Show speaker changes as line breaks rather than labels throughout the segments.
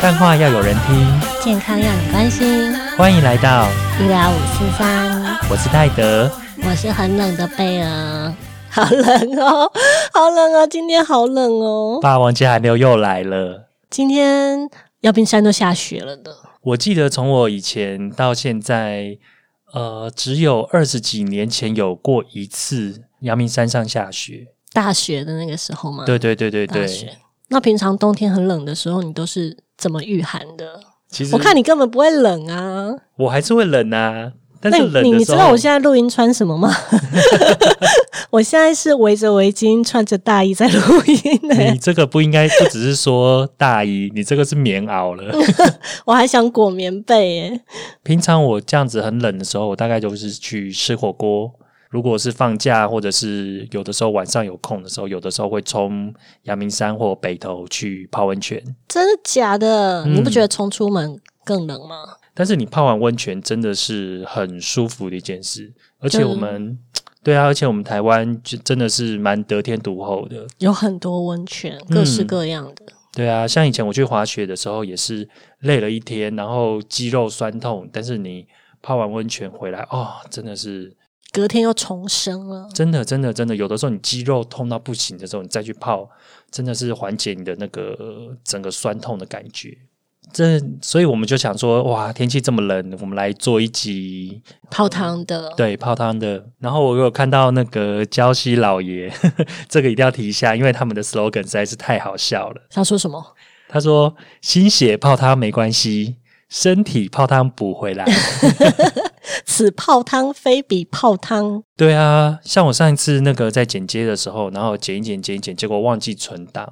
干话要有人听，
健康要你关心。
欢迎来到
医疗五四三，
我是泰德。
我是很冷的贝儿，好冷哦，好冷哦，今天好冷哦。
霸王级寒流又来了，
今天阳明山都下雪了的。
我记得从我以前到现在，呃，只有二十几年前有过一次阳明山上下雪。
大雪的那个时候吗？
对对对对对。
那平常冬天很冷的时候，你都是怎么御寒的？
其实
我看你根本不会冷啊。
我还是会冷啊，但是
你你知道我现在录音穿什么吗？我现在是围着围巾，穿着大衣在录音呢。
你这个不应该不只是说大衣，你这个是棉袄了。
我还想裹棉被耶。
平常我这样子很冷的时候，我大概就是去吃火锅。如果是放假，或者是有的时候晚上有空的时候，有的时候会冲阳明山或北投去泡温泉。
真的假的？你不觉得冲出门更冷吗？
但是你泡完温泉真的是很舒服的一件事，而且我们对啊，而且我们台湾就真的是蛮得天独厚的，
有很多温泉，各式各样的。
对啊，像以前我去滑雪的时候，也是累了一天，然后肌肉酸痛，但是你泡完温泉回来，哦，真的是。
隔天又重生了，
真的，真的，真的，有的时候你肌肉痛到不行的时候，你再去泡，真的是缓解你的那个整个酸痛的感觉。这，所以我们就想说，哇，天气这么冷，我们来做一集
泡汤的，
对，泡汤的。然后我有看到那个 礁溪老爷，这个一定要提一下，因为他们的 slogan 实在是太好笑了。
他说什么？
他说：“心血泡汤没关系，身体泡汤补回来。”
此泡汤非彼泡汤。
对啊，像我上一次那个在剪接的时候，然后剪一剪剪一剪，结果忘记存档，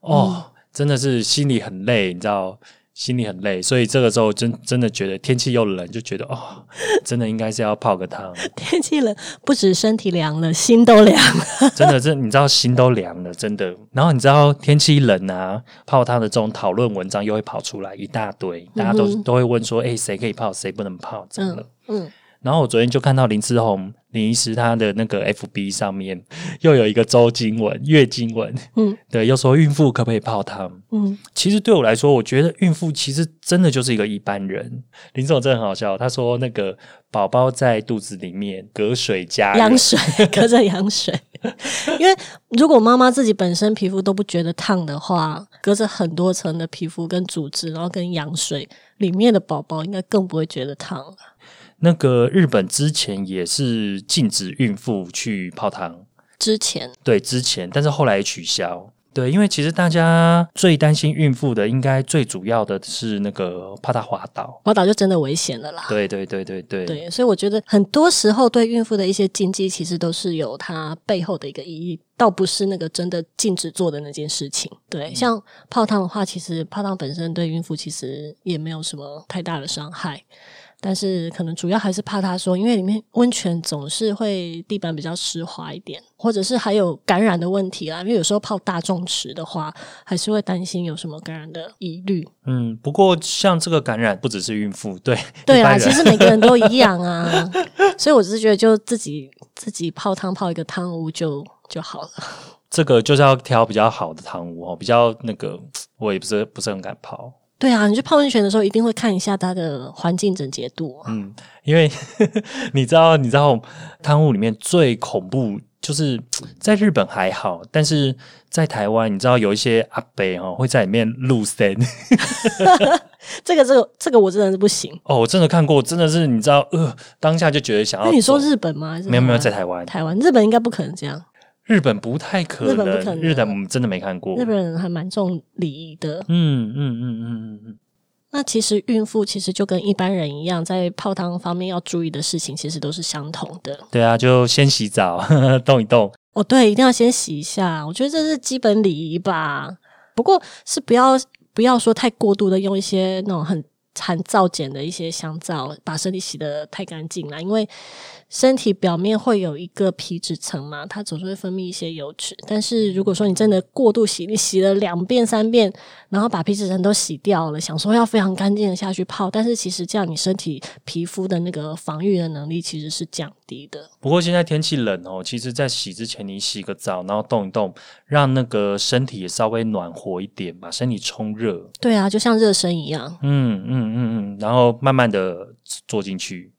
哦，真的是心里很累，你知道。心里很累，所以这个时候真真的觉得天气又冷，就觉得哦，真的应该是要泡个汤。
天气冷，不止身体凉了，心都凉了。
真的，这你知道心都凉了，真的。然后你知道天气冷啊，泡汤的这种讨论文章又会跑出来一大堆，大家都都会问说，哎，谁可以泡，谁不能泡？真的，嗯。然后我昨天就看到林志宏林医师他的那个 FB 上面 又有一个周经文月经文，嗯，对，又说孕妇可不可以泡汤？嗯，其实对我来说，我觉得孕妇其实真的就是一个一般人。林志宏真的很好笑，他说那个宝宝在肚子里面隔水加
羊水，隔着羊水，因为如果妈妈自己本身皮肤都不觉得烫的话，隔着很多层的皮肤跟组织，然后跟羊水里面的宝宝应该更不会觉得烫了。
那个日本之前也是禁止孕妇去泡汤，
之前
对之前，但是后来取消。对，因为其实大家最担心孕妇的，应该最主要的是那个怕她滑倒，
滑倒就真的危险了啦。
对对对对对，
对，所以我觉得很多时候对孕妇的一些禁忌，其实都是有它背后的一个意义，倒不是那个真的禁止做的那件事情。对，像泡汤的话，其实泡汤本身对孕妇其实也没有什么太大的伤害。但是可能主要还是怕他说，因为里面温泉总是会地板比较湿滑一点，或者是还有感染的问题啦。因为有时候泡大众池的话，还是会担心有什么感染的疑虑。
嗯，不过像这个感染不只是孕妇，对
对啊，其实每个人都一样啊。所以我只是觉得，就自己自己泡汤泡一个汤屋就就好了。
这个就是要挑比较好的汤屋哦，比较那个我也不是不是很敢泡。
对啊，你去泡温泉的时候一定会看一下它的环境整洁度。
嗯，因为 你知道，你知道汤屋里面最恐怖就是在日本还好，但是在台湾，你知道有一些阿伯哦会在里面露身。
这个，这个，这个我真的是不行。
哦，我真的看过，真的是你知道，呃，当下就觉得想要。
那你说日本吗？
没有没有，在台湾。
台湾日本应该不可能这样。
日本不太可能，日
本不可能，日
本真的没看过。
日本人还蛮重礼仪的。嗯嗯嗯嗯嗯嗯。那其实孕妇其实就跟一般人一样，在泡汤方面要注意的事情，其实都是相同的。
对啊，就先洗澡，动一动。
哦，对，一定要先洗一下。我觉得这是基本礼仪吧。不过是不要不要说太过度的用一些那种很含皂碱的一些香皂，把身体洗的太干净了，因为。身体表面会有一个皮脂层嘛，它总是会分泌一些油脂。但是如果说你真的过度洗，你洗了两遍三遍，然后把皮脂层都洗掉了，想说要非常干净的下去泡，但是其实这样你身体皮肤的那个防御的能力其实是降低的。
不过现在天气冷哦，其实，在洗之前你洗个澡，然后动一动，让那个身体也稍微暖和一点，把身体冲热。
对啊，就像热身一样。
嗯嗯嗯嗯，然后慢慢的坐进去。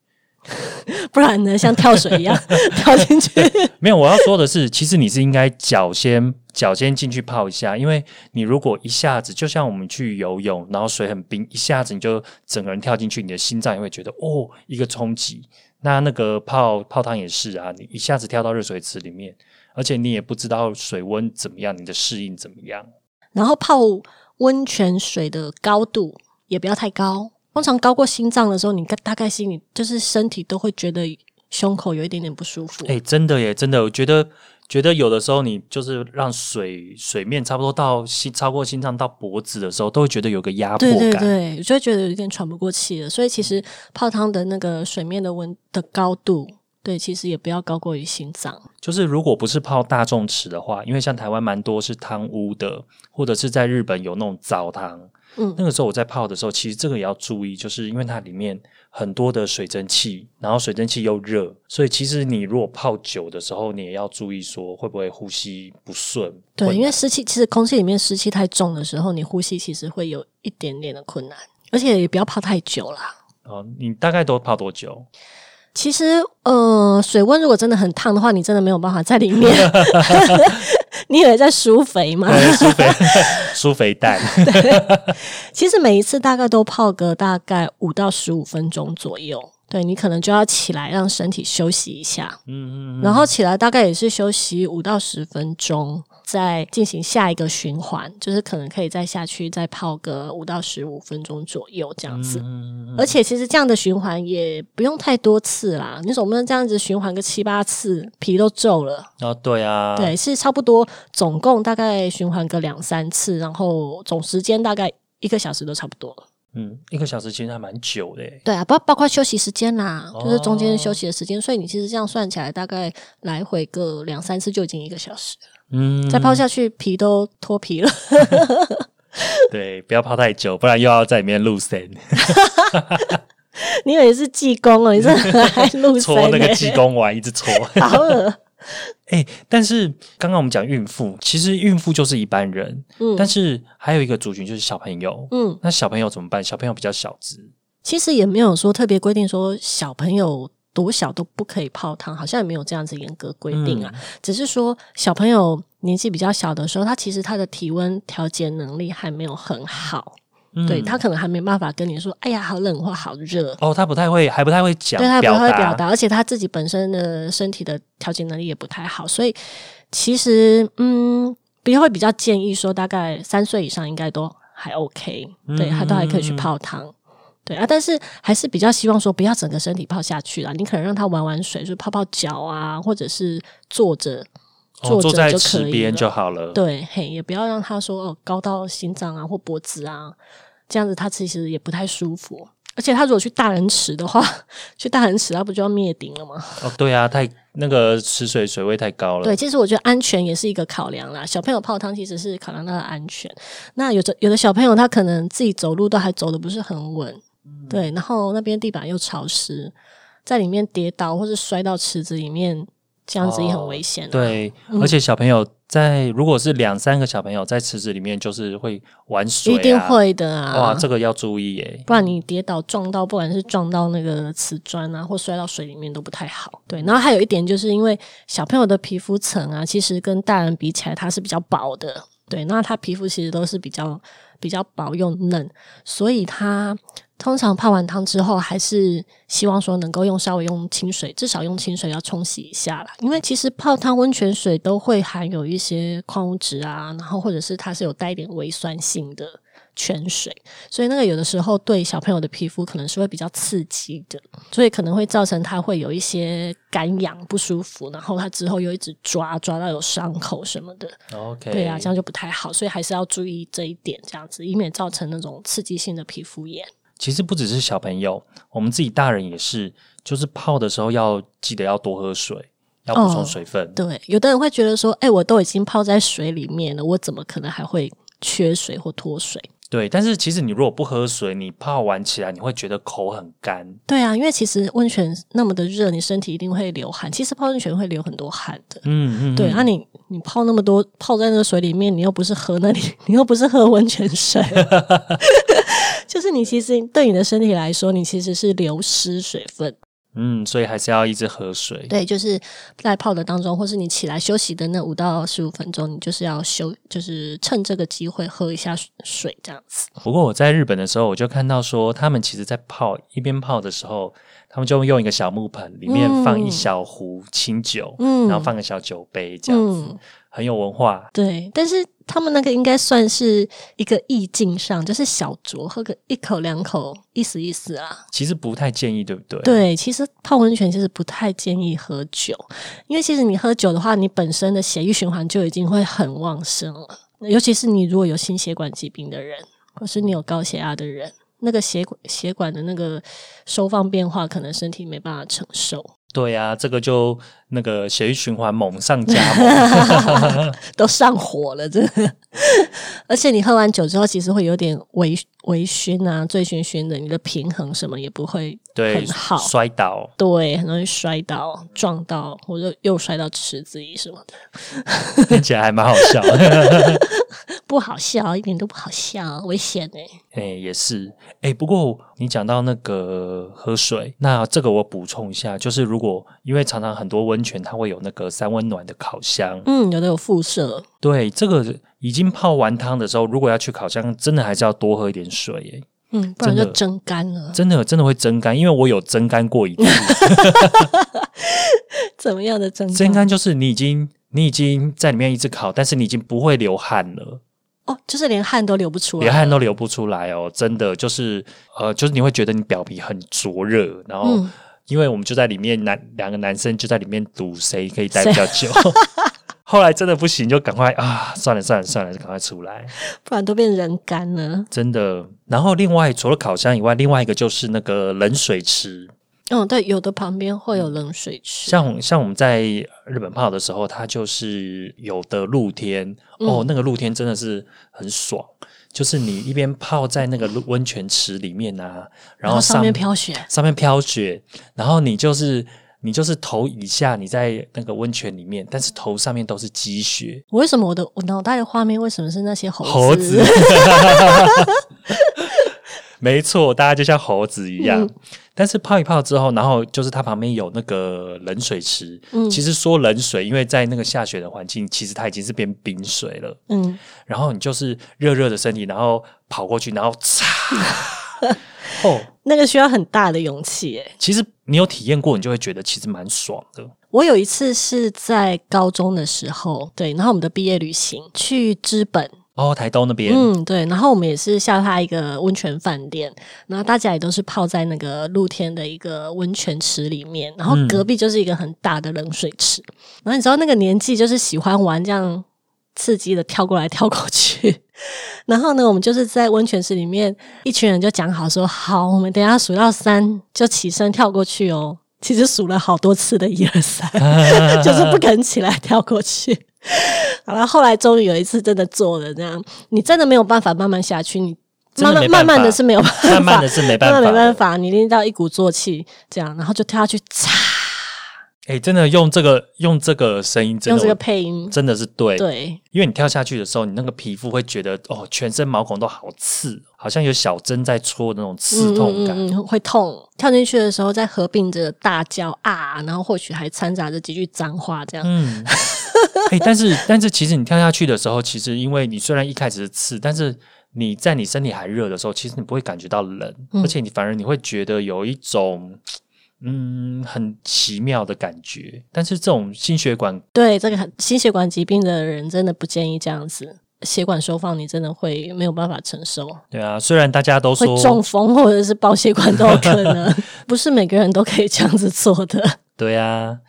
不然呢？像跳水一样 跳进去？
没有，我要说的是，其实你是应该脚先脚先进去泡一下，因为你如果一下子就像我们去游泳，然后水很冰，一下子你就整个人跳进去，你的心脏也会觉得哦一个冲击。那那个泡泡汤也是啊，你一下子跳到热水池里面，而且你也不知道水温怎么样，你的适应怎么样。
然后泡温泉水的高度也不要太高。通常高过心脏的时候，你大概心里就是身体都会觉得胸口有一点点不舒服。
哎，真的耶，真的，我觉得觉得有的时候你就是让水水面差不多到心超过心脏到脖子的时候，都会觉得有个压迫感。
对对对，就会觉得有点喘不过气了。所以其实泡汤的那个水面的温的高度，对，其实也不要高过于心脏。
就是如果不是泡大众池的话，因为像台湾蛮多是汤屋的，或者是在日本有那种澡堂。嗯，那个时候我在泡的时候，其实这个也要注意，就是因为它里面很多的水蒸气，然后水蒸气又热，所以其实你如果泡久的时候，你也要注意说会不会呼吸不顺。
对，因为湿气，其实空气里面湿气太重的时候，你呼吸其实会有一点点的困难，而且也不要泡太久啦。
哦，你大概都泡多久？
其实，呃，水温如果真的很烫的话，你真的没有办法在里面。你以为在输肥吗？
输肥，输肥蛋。
其实每一次大概都泡个大概五到十五分钟左右。对你可能就要起来让身体休息一下，嗯嗯，然后起来大概也是休息五到十分钟，再进行下一个循环，就是可能可以再下去再泡个五到十五分钟左右这样子。而且其实这样的循环也不用太多次啦，你总不能这样子循环个七八次皮都皱了。
哦，对啊，
对，是差不多总共大概循环个两三次，然后总时间大概一个小时都差不多了。
嗯，一个小时其实还蛮久的。
对啊，包包括休息时间啦，就是中间休息的时间，所以你其实这样算起来，大概来回个两三次就已经一个小时了。嗯，再泡下去皮都脱皮了。
对，不要泡太久，不然又要在里面露身。
你以为是济公哦？你是还露
搓那个济公丸，一直搓。
好恶。
哎，但是刚刚我们讲孕妇，其实孕妇就是一般人，嗯，但是还有一个族群就是小朋友，嗯，那小朋友怎么办？小朋友比较小只，
其实也没有说特别规定说小朋友多小都不可以泡汤，好像也没有这样子严格规定啊，只是说小朋友年纪比较小的时候，他其实他的体温调节能力还没有很好。对他可能还没办法跟你说，哎呀，好冷或好热。
哦，他不太会，还不太会讲，
对他不太会
表
达，而且他自己本身的身体的调节能力也不太好，所以其实嗯，比较会比较建议说，大概三岁以上应该都还 OK，对他都还可以去泡汤，对啊，但是还是比较希望说，不要整个身体泡下去啦，你可能让他玩玩水，就泡泡脚啊，或者是坐着。
坐在池边就好了。
对，嘿，也不要让他说哦，高到心脏啊或脖子啊，这样子他其实也不太舒服。而且他如果去大人池的话，去大人池他不就要灭顶了吗？
哦，对啊，太那个池水水位太高了。
对，其实我觉得安全也是一个考量啦。小朋友泡汤其实是考量他的安全。那有的有的小朋友他可能自己走路都还走的不是很稳，对，然后那边地板又潮湿，在里面跌倒或是摔到池子里面。这样子也很危险。
对，而且小朋友在如果是两三个小朋友在池子里面，就是会玩水，
一定会的啊！
哇，这个要注意耶，
不然你跌倒撞到，不管是撞到那个瓷砖啊，或摔到水里面都不太好。对，然后还有一点就是因为小朋友的皮肤层啊，其实跟大人比起来，它是比较薄的。对，那他皮肤其实都是比较比较薄又嫩，所以他。通常泡完汤之后，还是希望说能够用稍微用清水，至少用清水要冲洗一下啦。因为其实泡汤温泉水都会含有一些矿物质啊，然后或者是它是有带一点微酸性的泉水，所以那个有的时候对小朋友的皮肤可能是会比较刺激的，所以可能会造成他会有一些干痒不舒服，然后他之后又一直抓抓到有伤口什么的。
OK，
对啊，这样就不太好，所以还是要注意这一点，这样子以免造成那种刺激性的皮肤炎。
其实不只是小朋友，我们自己大人也是，就是泡的时候要记得要多喝水，要补充水分。
对，有的人会觉得说，哎，我都已经泡在水里面了，我怎么可能还会缺水或脱水？
对，但是其实你如果不喝水，你泡完起来你会觉得口很干。
对啊，因为其实温泉那么的热，你身体一定会流汗。其实泡温泉会流很多汗的。嗯嗯。对，那你你泡那么多，泡在那个水里面，你又不是喝那里，你又不是喝温泉水，就是你其实对你的身体来说，你其实是流失水分。
嗯，所以还是要一直喝水。
对，就是在泡的当中，或是你起来休息的那五到十五分钟，你就是要休，就是趁这个机会喝一下水，这样子。
不过我在日本的时候，我就看到说，他们其实，在泡一边泡的时候，他们就用一个小木盆，里面放一小壶清酒，嗯，然后放个小酒杯，这样子。很有文化，
对，但是他们那个应该算是一个意境上，就是小酌，喝个一口两口，意思意思啊。
其实不太建议，对不对？
对，其实泡温泉其实不太建议喝酒，因为其实你喝酒的话，你本身的血液循环就已经会很旺盛了，尤其是你如果有心血管疾病的人，或是你有高血压的人，那个血管血管的那个收放变化，可能身体没办法承受。
对呀，这个就那个血液循环猛上加猛，
都上火了，真的。而且你喝完酒之后，其实会有点微微醺啊，醉醺醺的，你的平衡什么也不会很好，
摔倒，
对，很容易摔倒、撞到，或者又摔到池子里什么
的，听起来还蛮好笑。
不好笑，一点都不好笑，危险哎！
哎，也是哎。不过你讲到那个喝水，那这个我补充一下，就是如果因为常常很多温泉它会有那个三温暖的烤箱，
嗯，有的有辐射。
对，这个已经泡完汤的时候，如果要去烤箱，真的还是要多喝一点水哎。
嗯，不然就蒸干了。
真的真的会蒸干，因为我有蒸干过一次。
怎么样的蒸？
蒸干就是你已经你已经在里面一直烤，但是你已经不会流汗了。
哦，就是连汗都流不出来，
连汗都流不出来哦，真的就是呃，就是你会觉得你表皮很灼热，然后因为我们就在里面，男两个男生就在里面赌谁可以待比较久。后来真的不行，就赶快啊，算了算了算了，就赶快出来，
不然都变人干了。
真的。然后另外除了烤箱以外，另外一个就是那个冷水池。
嗯，对，有的旁边会有冷水池。
像像我们在日本泡的时候，它就是有的露天哦，那个露天真的是很爽，就是你一边泡在那个温泉池里面啊，然后
上面飘雪，
上面飘雪，然后你就是你就是头以下你在那个温泉里面，但是头上面都是积雪。
为什么我的我脑袋的画面为什么是那些
猴子？没错，大家就像猴子一样。但是泡一泡之后，然后就是它旁边有那个冷水池。嗯，其实说冷水，因为在那个下雪的环境，其实它已经是变冰水了。嗯，然后你就是热热的身体，然后跑过去，然后擦。
哦，那个需要很大的勇气诶。
其实你有体验过，你就会觉得其实蛮爽的。
我有一次是在高中的时候，对，然后我们的毕业旅行去资本。
哦，台东那边，
嗯，对，然后我们也是下榻一个温泉饭店，然后大家也都是泡在那个露天的一个温泉池里面，然后隔壁就是一个很大的冷水池，然后你知道那个年纪就是喜欢玩这样刺激的跳过来跳过去，然后呢，我们就是在温泉池里面，一群人就讲好说好，我们等下数到三就起身跳过去哦，其实数了好多次的一二三，就是不肯起来跳过去。好了，后来终于有一次真的做了，这样你真的没有办法慢慢下去，你慢慢慢慢的是没有办法，
慢慢的是没办法，
没办法，你一定到一鼓作气这样，然后就跳下去，嚓！
哎，真的用这个用这个声音，
用这个配音，
真的是对，
对，
因为你跳下去的时候，你那个皮肤会觉得哦，全身毛孔都好刺，好像有小针在戳那种刺痛感，
会痛。跳进去的时候，再合并着大叫啊，然后或许还掺杂着几句脏话，这样。嗯。
哎，但是但是，其实你跳下去的时候，其实因为你虽然一开始是刺，但是你在你身体还热的时候，其实你不会感觉到冷，而且你反而你会觉得有一种嗯很奇妙的感觉。但是这种心血管
对这个心血管疾病的人，真的不建议这样子，血管收放你真的会没有办法承受。
对啊，虽然大家都说
中风或者是爆血管都有可能，不是每个人都可以这样子做的。
对啊。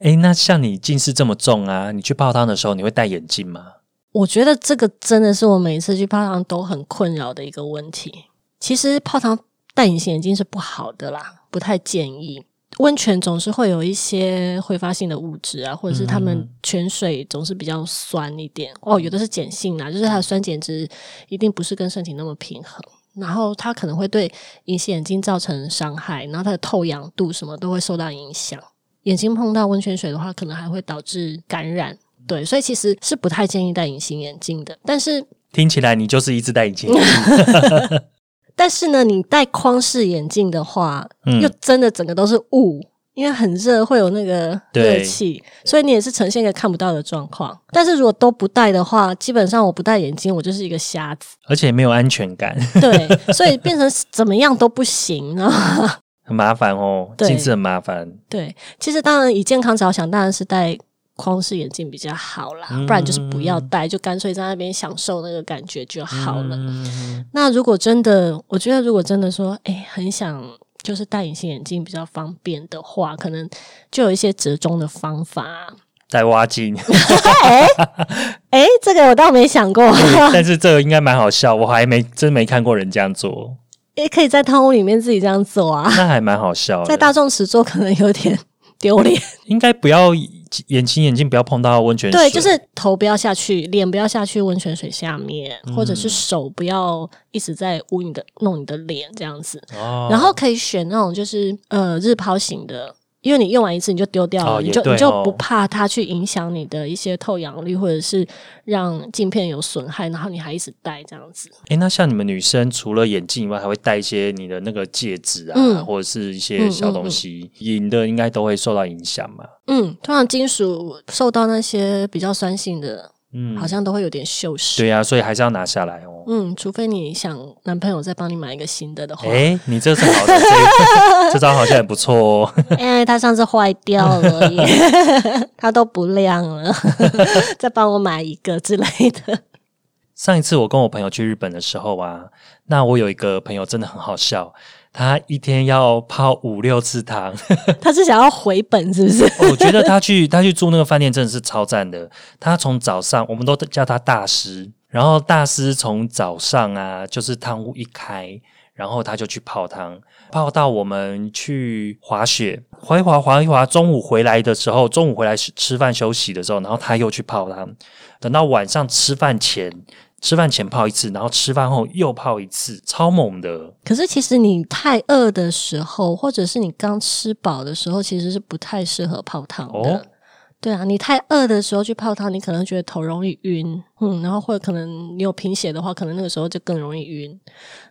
哎，那像你近视这么重啊，你去泡汤的时候你会戴眼镜吗？
我觉得这个真的是我每次去泡汤都很困扰的一个问题。其实泡汤戴隐形眼镜是不好的啦，不太建议。温泉总是会有一些挥发性的物质啊，或者是他们泉水总是比较酸一点哦，有的是碱性啊，就是它的酸碱值一定不是跟身体那么平衡，然后它可能会对隐形眼镜造成伤害，然后它的透氧度什么都会受到影响。眼睛碰到温泉水的话，可能还会导致感染。对，所以其实是不太建议戴隐形眼镜的。但是
听起来你就是一直戴隐形眼镜。
但是呢，你戴框式眼镜的话，又真的整个都是雾，因为很热，会有那个热气，所以你也是呈现一个看不到的状况。但是如果都不戴的话，基本上我不戴眼镜，我就是一个瞎子，
而且没有安全感。
对，所以变成怎么样都不行
啊，很麻烦哦，近视很麻烦。
对，其实当然以健康着想，当然是戴。框式眼镜比较好啦，不然就是不要戴，就干脆在那边享受那个感觉就好了。那如果真的，我觉得如果真的说，哎，很想就是戴隐形眼镜比较方便的话，可能就有一些折中的方法，
在挖镜。
哎，哎，这个我倒没想过，
但是这个应该蛮好笑，我还没真没看过人这样做。
也可以在汤屋里面自己这样做啊，
那还蛮好笑。
在大众池做可能有点。丢脸，
应该不要眼睛眼睛不要碰到温泉水，
对，就是头不要下去，脸不要下去温泉水下面，或者是手不要一直在捂你的弄你的脸这样子，然后可以选那种就是呃日抛型的。因为你用完一次你就丢掉了，你就你就不怕它去影响你的一些透氧率，或者是让镜片有损害，然后你还一直戴这样子。
哎，那像你们女生除了眼镜以外，还会戴一些你的那个戒指啊，或者是一些小东西，银的应该都会受到影响嘛？
嗯，通常金属受到那些比较酸性的。嗯，好像都会有点锈蚀。
对呀，所以还是要拿下来哦。
嗯，除非你想男朋友再帮你买一个新的的话。
哎，你这是好的，这招好像也不错哦。
因为他上次坏掉了，他都不亮了，再帮我买一个之类的。
上一次我跟我朋友去日本的时候啊，那我有一个朋友真的很好笑。他一天要泡五六次汤，
他是想要回本是不是？
我觉得他去他去住那个饭店真的是超赞的。他从早上我们都叫他大师，然后大师从早上啊，就是汤屋一开，然后他就去泡汤，泡到我们去滑雪，滑一滑滑一滑，中午回来的时候，中午回来吃饭休息的时候，然后他又去泡汤，等到晚上吃饭前。吃饭前泡一次，然后吃饭后又泡一次，超猛的。
可是其实你太饿的时候，或者是你刚吃饱的时候，其实是不太适合泡汤的。对啊，你太饿的时候去泡汤，你可能觉得头容易晕，嗯，然后或者可能你有贫血的话，可能那个时候就更容易晕。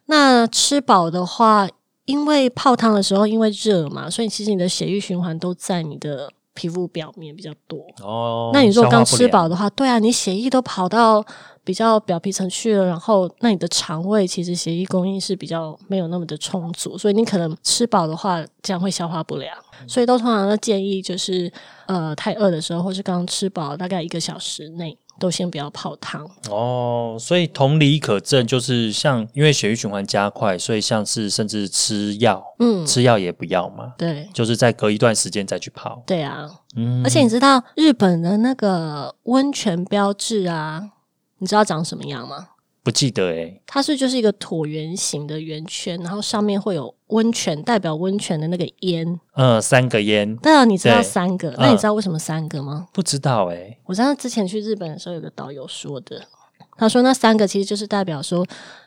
那吃饱的话，因为泡汤的时候因为热嘛，所以其实你的血液循环都在你的皮肤表面比较多。哦，那你如果刚吃饱的话，对啊，你血液都跑到。比较表皮层去了，然后那你的肠胃其实血液供应是比较没有那么的充足，所以你可能吃饱的话，这样会消化不良。所以都通常都建议就是，呃，太饿的时候，或是刚吃饱，大概一个小时内都先不要泡汤。
哦，所以同理可证，就是像因为血液循环加快，所以像是甚至吃药，嗯，吃药也不要嘛。
对，
就是再隔一段时间再去泡。
对啊，嗯，而且你知道日本的那个温泉标志啊。你知道长什么样吗？
不记得诶，
它是就是一个椭圆形的圆圈，然后上面会有温泉，代表温泉的那个烟。
嗯，三个烟。
对啊，你知道三个？那你知道为什么三个吗？
不知道诶，
我知道之前去日本的时候，有个导游说的，他说那三个其实就是代表说，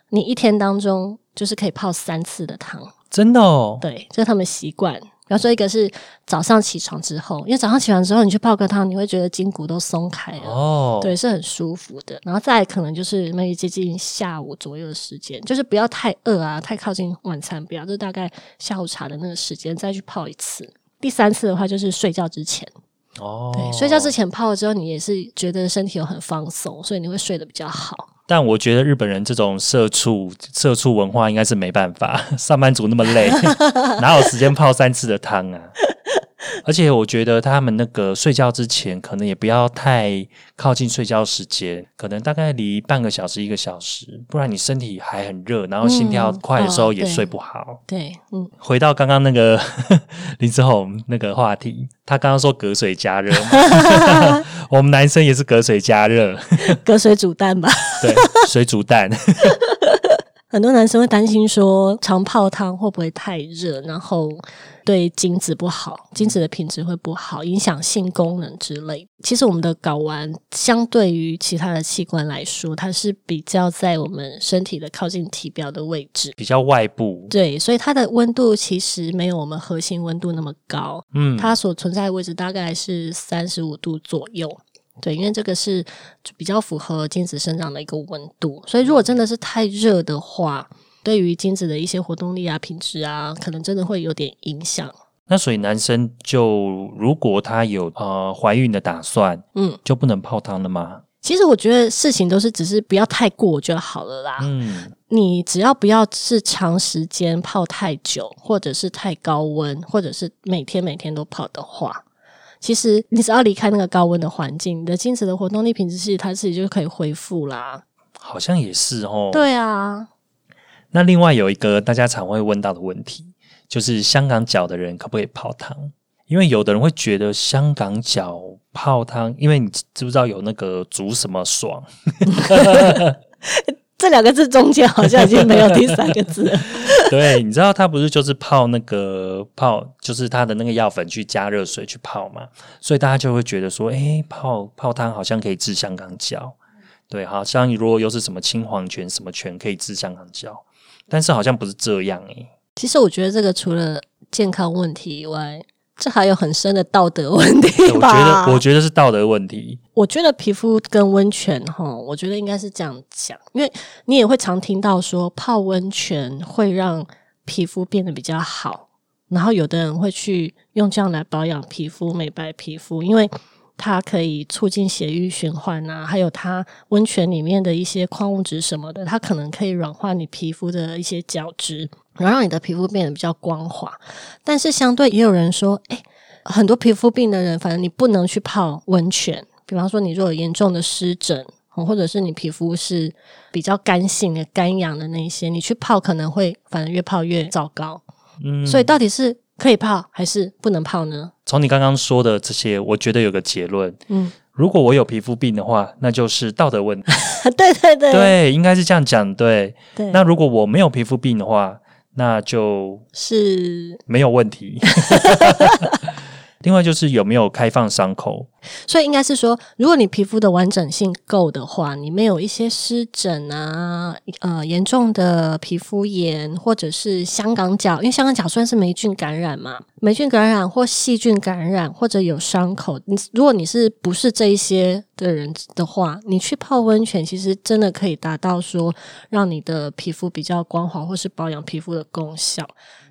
你一天当中就是可以泡三次的汤。
真的哦？
对，这是他们习惯。比方说，一个是早上起床之后，因为早上起床之后，你去泡个汤，你会觉得筋骨都松开了，哦，对，是很舒服的。然后再可能就是那接近下午左右的时间，就是不要太饿啊，太靠近晚餐，不要，就大概下午茶的那个时间再去泡一次。第三次的话就是睡觉之前，哦，对，睡觉之前泡了之后，你也是觉得身体有很放松，所以你会睡得比较好。
但我觉得日本人这种社畜社畜文化应该是没办法，上班族那么累，哪有时间泡三次的汤啊？而且我觉得他们那个睡觉之前，可能也不要太靠近睡觉时间，可能大概离半个小时一个小时，不然你身体还很热，然后心跳快的时候也睡不好。
对，嗯。
回到刚刚那个 林志宏那个话题，他刚刚说隔水加热，我们男生也是隔水加热，
隔水煮蛋吧？
对，水煮蛋。
很多男生会担心说，常泡汤会不会太热，然后对精子不好，精子的品质会不好，影响性功能之类。其实我们的睾丸相对于其他的器官来说，它是比较在我们身体的靠近体表的位置，
比较外部。
对，所以它的温度其实没有我们核心温度那么高。嗯，它所存在的位置大概是三十五度左右。对，因为这个是比较符合精子生长的一个温度，所以如果真的是太热的话，对于精子的一些活动力啊、品质啊，可能真的会有点影响。
那所以男生就如果他有呃怀孕的打算，嗯，就不能泡汤了吗？
其实我觉得事情都是只是不要太过就好了啦。嗯，你只要不要是长时间泡太久，或者是太高温，或者是每天每天都泡的话。其实你只要离开那个高温的环境，你的精子的活动力品质其实它自己就可以恢复啦。
好像也是哦。
对啊。
那另外有一个大家常会问到的问题，就是香港脚的人可不可以泡汤？因为有的人会觉得香港脚泡汤，因为你知不知道有那个煮什么爽？
这两个字中间好像已经没有第三个字。
对，你知道他不是就是泡那个泡，就是他的那个药粉去加热水去泡嘛，所以大家就会觉得说，哎，泡泡汤好像可以治香港脚。对，好像如果又是什么青黄泉什么泉可以治香港脚，但是好像不是这样哎。
其实我觉得这个除了健康问题以外。这还有很深的道德问题
我觉得，我觉得是道德问题。
我觉得皮肤跟温泉，哈，我觉得应该是这样讲，因为你也会常听到说泡温泉会让皮肤变得比较好，然后有的人会去用这样来保养皮肤、美白皮肤，因为它可以促进血液循环啊，还有它温泉里面的一些矿物质什么的，它可能可以软化你皮肤的一些角质。然后让你的皮肤变得比较光滑，但是相对也有人说，哎，很多皮肤病的人，反正你不能去泡温泉。比方说，你如果有严重的湿疹，或者是你皮肤是比较干性的、干痒的那些，你去泡可能会反正越泡越糟糕。嗯，所以到底是可以泡还是不能泡呢？
从你刚刚说的这些，我觉得有个结论，嗯，如果我有皮肤病的话，那就是道德问题。
对对对，
对，应该是这样讲。对，对。那如果我没有皮肤病的话，那就是没有问题。另外就是有没有开放伤口，
所以应该是说，如果你皮肤的完整性够的话，你没有一些湿疹啊，呃，严重的皮肤炎，或者是香港脚，因为香港脚算是霉菌感染嘛，霉菌感染或细菌感染，或者有伤口，你如果你是不是这一些的人的话，你去泡温泉，其实真的可以达到说让你的皮肤比较光滑，或是保养皮肤的功效。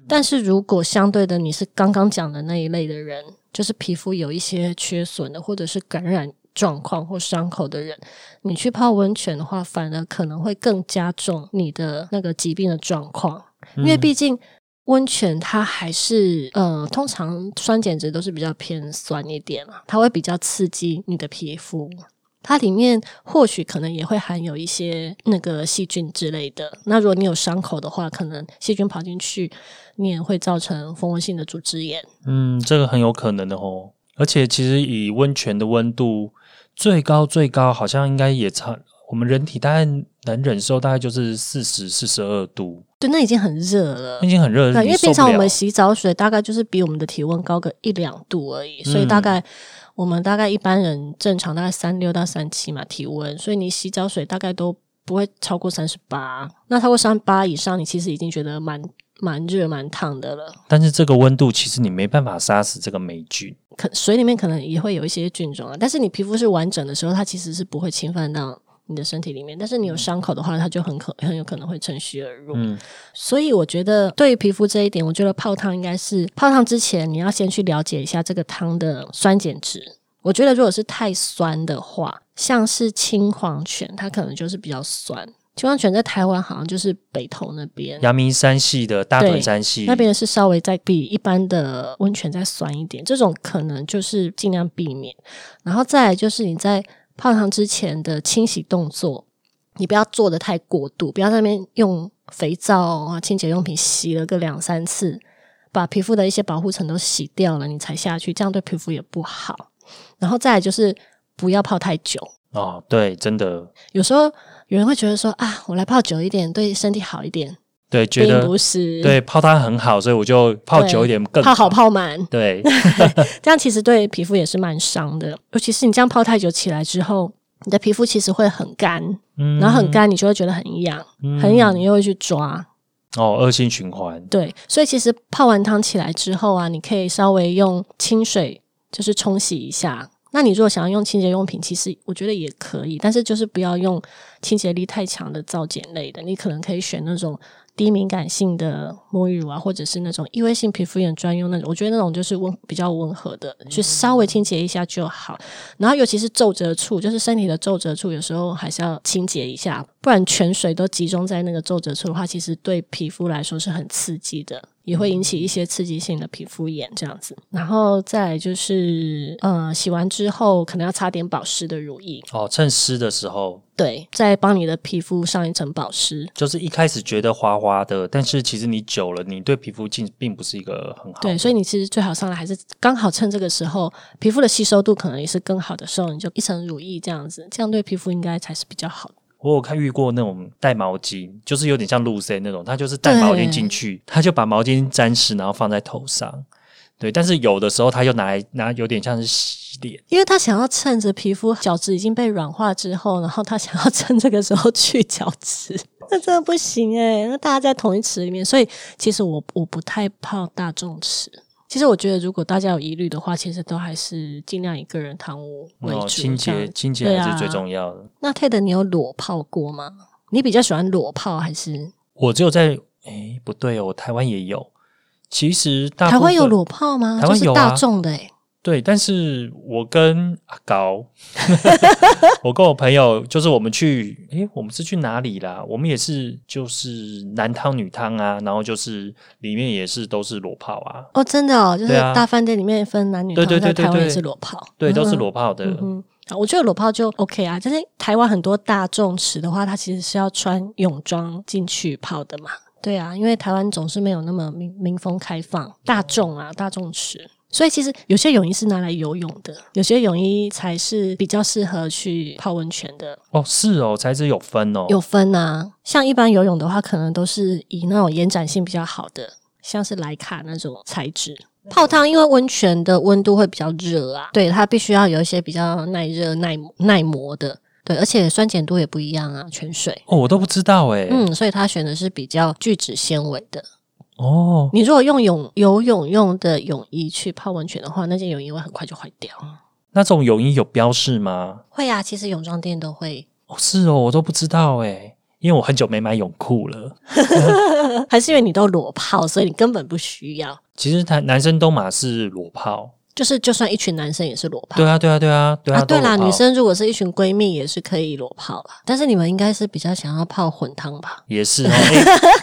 但是如果相对的你是刚刚讲的那一类的人，就是皮肤有一些缺损的，或者是感染状况或伤口的人，你去泡温泉的话，反而可能会更加重你的那个疾病的状况，因为毕竟温泉它还是呃，通常酸碱值都是比较偏酸一点嘛，它会比较刺激你的皮肤。它里面或许可能也会含有一些那个细菌之类的。那如果你有伤口的话，可能细菌跑进去，你也会造成蜂窝性的组织炎。
嗯，这个很有可能的哦。而且其实以温泉的温度最高最高，好像应该也差我们人体大概能忍受，大概就是四十四十二度。
对，那已经很热了，
已经很热了。
因为平常我们洗澡水大概就是比我们的体温高个一两度而已，所以大概。我们大概一般人正常大概三六到三七嘛体温，所以你洗澡水大概都不会超过三十八。那超过三八以上，你其实已经觉得蛮蛮热蛮烫的了。
但是这个温度其实你没办法杀死这个霉菌，
可水里面可能也会有一些菌种啊。但是你皮肤是完整的时候，它其实是不会侵犯到。你的身体里面，但是你有伤口的话，它就很可很有可能会趁虚而入。嗯，所以我觉得对于皮肤这一点，我觉得泡汤应该是泡汤之前，你要先去了解一下这个汤的酸碱值。我觉得如果是太酸的话，像是青黄泉，它可能就是比较酸。青黄泉在台湾好像就是北投那边，
阳明山系的大屯山系
那边是稍微再比一般的温泉再酸一点，这种可能就是尽量避免。然后再来就是你在。泡汤之前的清洗动作，你不要做的太过度，不要在那边用肥皂啊、清洁用品洗了个两三次，把皮肤的一些保护层都洗掉了，你才下去，这样对皮肤也不好。然后再来就是不要泡太久
哦，对，真的，
有时候有人会觉得说啊，我来泡久一点，对身体好一点。
对，觉得
不是
对泡它很好，所以我就泡久一点更
泡好泡满。
对，
这样其实对皮肤也是蛮伤的，尤其是你这样泡太久起来之后，你的皮肤其实会很干，然后很干，你就会觉得很痒，很痒，你又会去抓，
哦，恶性循环。
对，所以其实泡完汤起来之后啊，你可以稍微用清水就是冲洗一下。那你如果想要用清洁用品，其实我觉得也可以，但是就是不要用清洁力太强的皂碱类的，你可能可以选那种。低敏感性的沐浴乳啊，或者是那种异味性皮肤炎专用那种，我觉得那种就是温比较温和的，去稍微清洁一下就好。然后尤其是皱褶处，就是身体的皱褶处，有时候还是要清洁一下，不然泉水都集中在那个皱褶处的话，其实对皮肤来说是很刺激的。也会引起一些刺激性的皮肤炎这样子，然后再就是，呃，洗完之后可能要擦点保湿的乳液
哦，趁湿的时候，
对，再帮你的皮肤上一层保湿。
就是一开始觉得滑滑的，但是其实你久了，你对皮肤并并不是一个很好。
对，所以你其实最好上来还是刚好趁这个时候，皮肤的吸收度可能也是更好的时候，你就一层乳液这样子，这样对皮肤应该才是比较好的。
我有看遇过那种带毛巾，就是有点像露 C 那种，他就是带毛巾进去，他就把毛巾沾湿，然后放在头上。对，但是有的时候他又拿来拿，有点像是洗脸，
因为他想要趁着皮肤角质已经被软化之后，然后他想要趁这个时候去角质，那真的不行哎。那大家在同一池里面，所以其实我我不太泡大众池。其实我觉得，如果大家有疑虑的话，其实都还是尽量以个人贪污为主，
清洁清洁还是最重要的。
那 Ted，你有裸泡过吗？你比较喜欢裸泡还是？
我只有在哎，不对哦，台湾也有。其实台
湾有裸泡吗？
台湾有
大众的哎。
对，但是我跟阿高，我跟我朋友，就是我们去，诶，我们是去哪里啦？我们也是，就是男汤女汤啊，然后就是里面也是都是裸泡啊。
哦，真的哦，就是大饭店里面分男女汤，在台湾也是裸泡，
对，都是裸泡的。
嗯，我觉得裸泡就 OK 啊，就是台湾很多大众池的话，它其实是要穿泳装进去泡的嘛。对啊，因为台湾总是没有那么民民风开放，大众啊，大众池。所以其实有些泳衣是拿来游泳的，有些泳衣才是比较适合去泡温泉的。
哦，是哦，材质有分哦，
有分啊。像一般游泳的话，可能都是以那种延展性比较好的，像是莱卡那种材质。泡汤因为温泉的温度会比较热啊，对它必须要有一些比较耐热、耐耐磨的，对，而且酸碱度也不一样啊。泉水
哦，我都不知道哎。
嗯，所以他选的是比较聚酯纤维的。哦，你如果用泳游泳用的泳衣去泡温泉的话，那件泳衣会很快就坏掉。
那种泳衣有标示吗？
会啊，其实泳装店都会。
哦，是哦，我都不知道哎，因为我很久没买泳裤了。
还是因为你都裸泡，所以你根本不需要。
其实男男生都嘛是裸泡。
就是，就算一群男生也是裸泡。
对啊，对啊，对啊，对啊。
对啦，女生如果是一群闺蜜，也是可以裸泡啦。但是你们应该是比较想要泡混汤吧？
也是。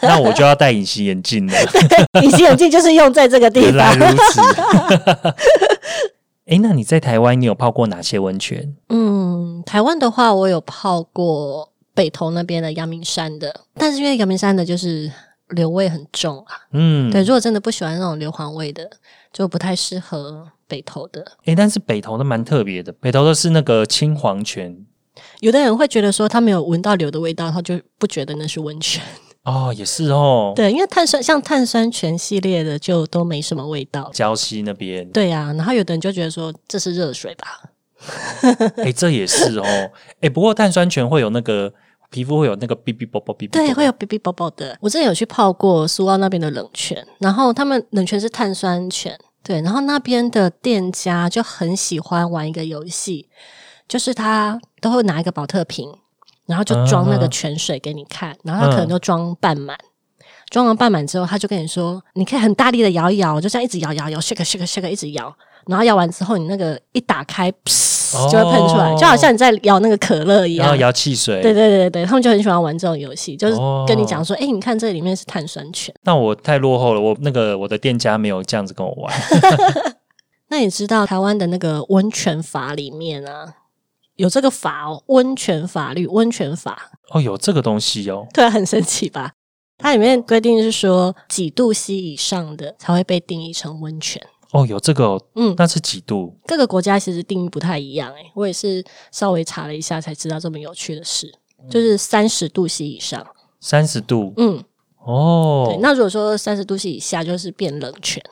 那我就要戴隐形眼镜了。
隐形眼镜就是用在这个地方。原
来如此。哎，那你在台湾，你有泡过哪些温泉？
嗯，台湾的话，我有泡过北投那边的阳明山的，但是因为阳明山的就是硫味很重啊。嗯，对，如果真的不喜欢那种硫磺味的，就不太适合。北投的，
哎，但是北投的蛮特别的。北投的是那个青黄泉，
有的人会觉得说他没有闻到硫的味道，他就不觉得那是温泉。
哦，也是哦。
对，因为碳酸像碳酸泉系列的就都没什么味道。
礁溪那边，
对呀。然后有的人就觉得说这是热水吧？
哎，这也是哦。哎，不过碳酸泉会有那个皮肤会有那个哔哔啵啵哔，
对，会有哔哔啵啵的。我之前有去泡过苏澳那边的冷泉，然后他们冷泉是碳酸泉。对，然后那边的店家就很喜欢玩一个游戏，就是他都会拿一个保特瓶，然后就装那个泉水给你看，然后他可能就装半满，装完半满之后，他就跟你说，你可以很大力的摇一摇，就这样一直摇摇摇，shake shake shake 一直摇。然后摇完之后，你那个一打开，就会喷出来，就好像你在摇那个可乐一样。
然后摇汽水。
对对对对，他们就很喜欢玩这种游戏，就是跟你讲说，哎，你看这里面是碳酸泉。
那我太落后了，我那个我的店家没有这样子跟我玩。
那你知道台湾的那个温泉法里面啊，有这个法哦，温泉法律，温泉法。
哦，有这个东西哦。
对，很神奇吧？它里面规定是说，几度 C 以上的才会被定义成温泉。
哦，有这个，嗯，那是几度？
各个国家其实定义不太一样，诶，我也是稍微查了一下才知道这么有趣的事。就是三十度 C 以上。
三十度，
嗯，
哦
对。，那如果说三十度 C 以下，就是变冷泉。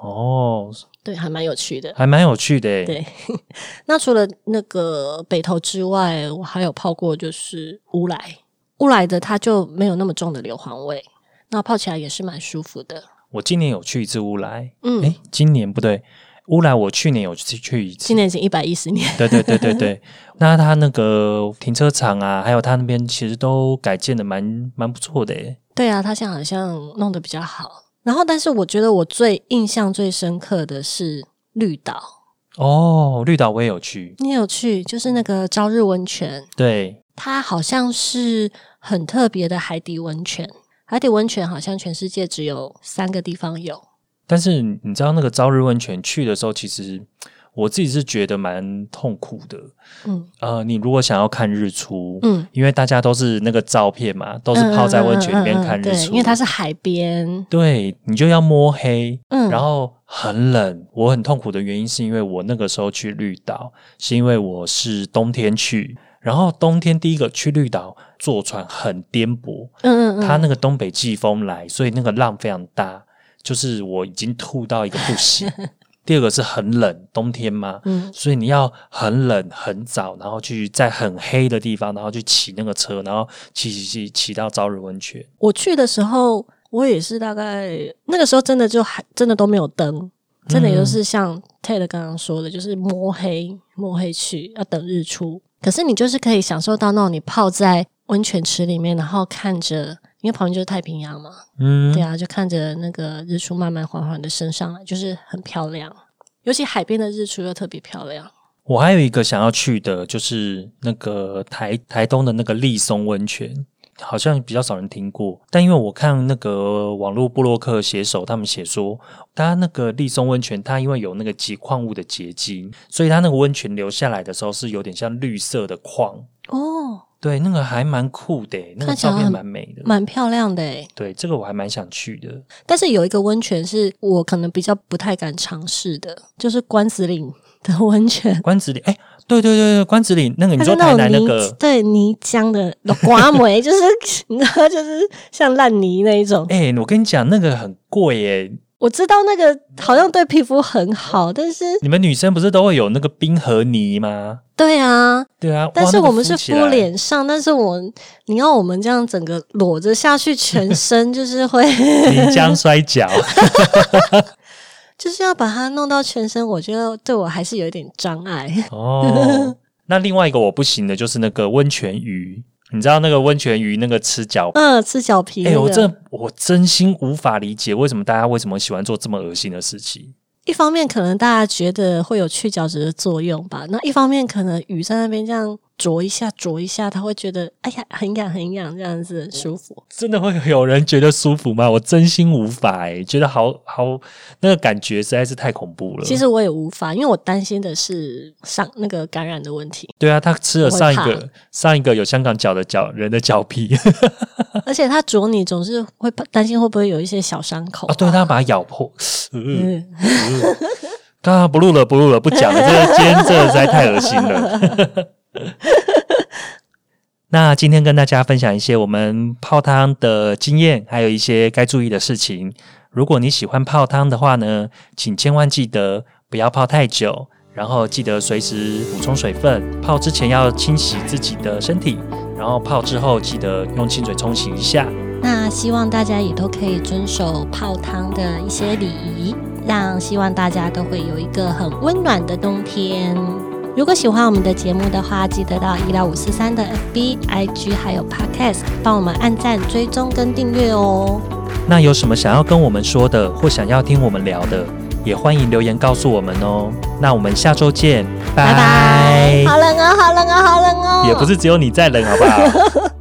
哦，
对，还蛮有趣的。
还蛮有趣的诶。
对，那除了那个北投之外，我还有泡过就是乌来，乌来的它就没有那么重的硫磺味，那泡起来也是蛮舒服的。
我今年有去一次乌来，
嗯，
哎，今年不对，乌来我去年有去去一次
今。年已经一百一十年。
对对对对对，那它那个停车场啊，还有它那边其实都改建的蛮蛮不错的诶。
对啊，它现在好像弄得比较好。然后，但是我觉得我最印象最深刻的是绿岛，
哦，绿岛我也有去，
你有去？就是那个朝日温泉，
对，
它好像是很特别的海底温泉。海底温泉好像全世界只有三个地方有。
但是你知道那个朝日温泉去的时候，其实我自己是觉得蛮痛苦的。
嗯
呃，你如果想要看日出，
嗯，
因为大家都是那个照片嘛，都是泡在温泉里面看日
对，
出，
因为它是海边。
对你就要摸黑，
嗯，
然后很冷。我很痛苦的原因是因为我那个时候去绿岛，是因为我是冬天去，然后冬天第一个去绿岛坐船很颠簸，
嗯嗯嗯，
它那个东北季风来，所以那个浪非常大，就是我已经吐到一个不行。第二个是很冷，冬天嘛，
嗯
所以你要很冷很早，然后去在很黑的地方，然后去骑那个车，然后骑骑骑骑到朝日温泉。
我去的时候，我也是大概那个时候真的就还真的都没有灯，真的也就是像 Ted 刚刚说的，就是摸黑摸黑去，要等日出。可是你就是可以享受到那种你泡在温泉池里面，然后看着，因为旁边就是太平洋嘛，
嗯，
对啊，就看着那个日出慢慢缓缓的升上来，就是很漂亮。尤其海边的日出又特别漂亮。
我还有一个想要去的，就是那个台台东的那个立松温泉，好像比较少人听过。但因为我看那个网络布洛克写手他们写说，他那个立松温泉，它因为有那个极矿物的结晶，所以它那个温泉流下来的时候是有点像绿色的矿。
哦，
对，那个还蛮酷的，那个照片蛮美的。
蛮漂亮的诶。
对，这个我还蛮想去的。
但是有一个温泉是我可能比较不太敢尝试的，就是关子岭的温泉。
关子岭，哎，对对对对，关子岭那个你
它
说台南那个，
对泥浆的刮梅，就是你知道，就是像烂泥那一种。
哎，我跟你讲，那个很贵耶。
我知道那个好像对皮肤很好，但是
你们女生不是都会有那个冰河泥吗？
对啊，
对啊，
但是我们是敷脸上，但是我你要我们这样整个裸着下去，全身 就是会，
泥浆摔跤。
就是要把它弄到全身，我觉得对我还是有一点障碍。
哦，那另外一个我不行的就是那个温泉鱼，你知道那个温泉鱼那个吃脚。
嗯，吃脚皮、
哎、
那个，
我真我真心无法理解为什么大家为什么喜欢做这么恶心的事情。
一方面可能大家觉得会有去角质的作用吧，那一方面可能鱼在那边这样啄一下啄一下，他会觉得哎呀很痒很痒，这样子舒服。
真的会有人觉得舒服吗？我真心无法哎、觉得好好那个感觉实在是太恐怖了。
其实我也无法，因为我担心的是上那个感染的问题，
对啊，他吃了上一
我
个上一个有香港脚的脚人的脚皮
而且他啄你总是会担心会不会有一些小伤口
啊，对，他把它咬破。嗯
嗯，
刚刚 不录了，不录了，不讲了。这个今天这个实在太恶心了。那今天跟大家分享一些我们泡汤的经验，还有一些该注意的事情。如果你喜欢泡汤的话呢，请千万记得不要泡太久，然后记得随时补充水分。泡之前要清洗自己的身体，然后泡之后记得用清水冲洗一下。
那希望大家也都可以遵守泡汤的一些礼仪，让希望大家都会有一个很温暖的冬天。如果喜欢我们的节目的话，记得到医疗五四三的 FB、IG 还有 Podcast 帮我们按赞、追踪跟订阅哦。
那有什么想要跟我们说的，或想要听我们聊的，也欢迎留言告诉我们哦。那我们下周见，拜
拜拜。好冷哦，好冷哦，好冷哦。
也不是只有你在冷，好不好？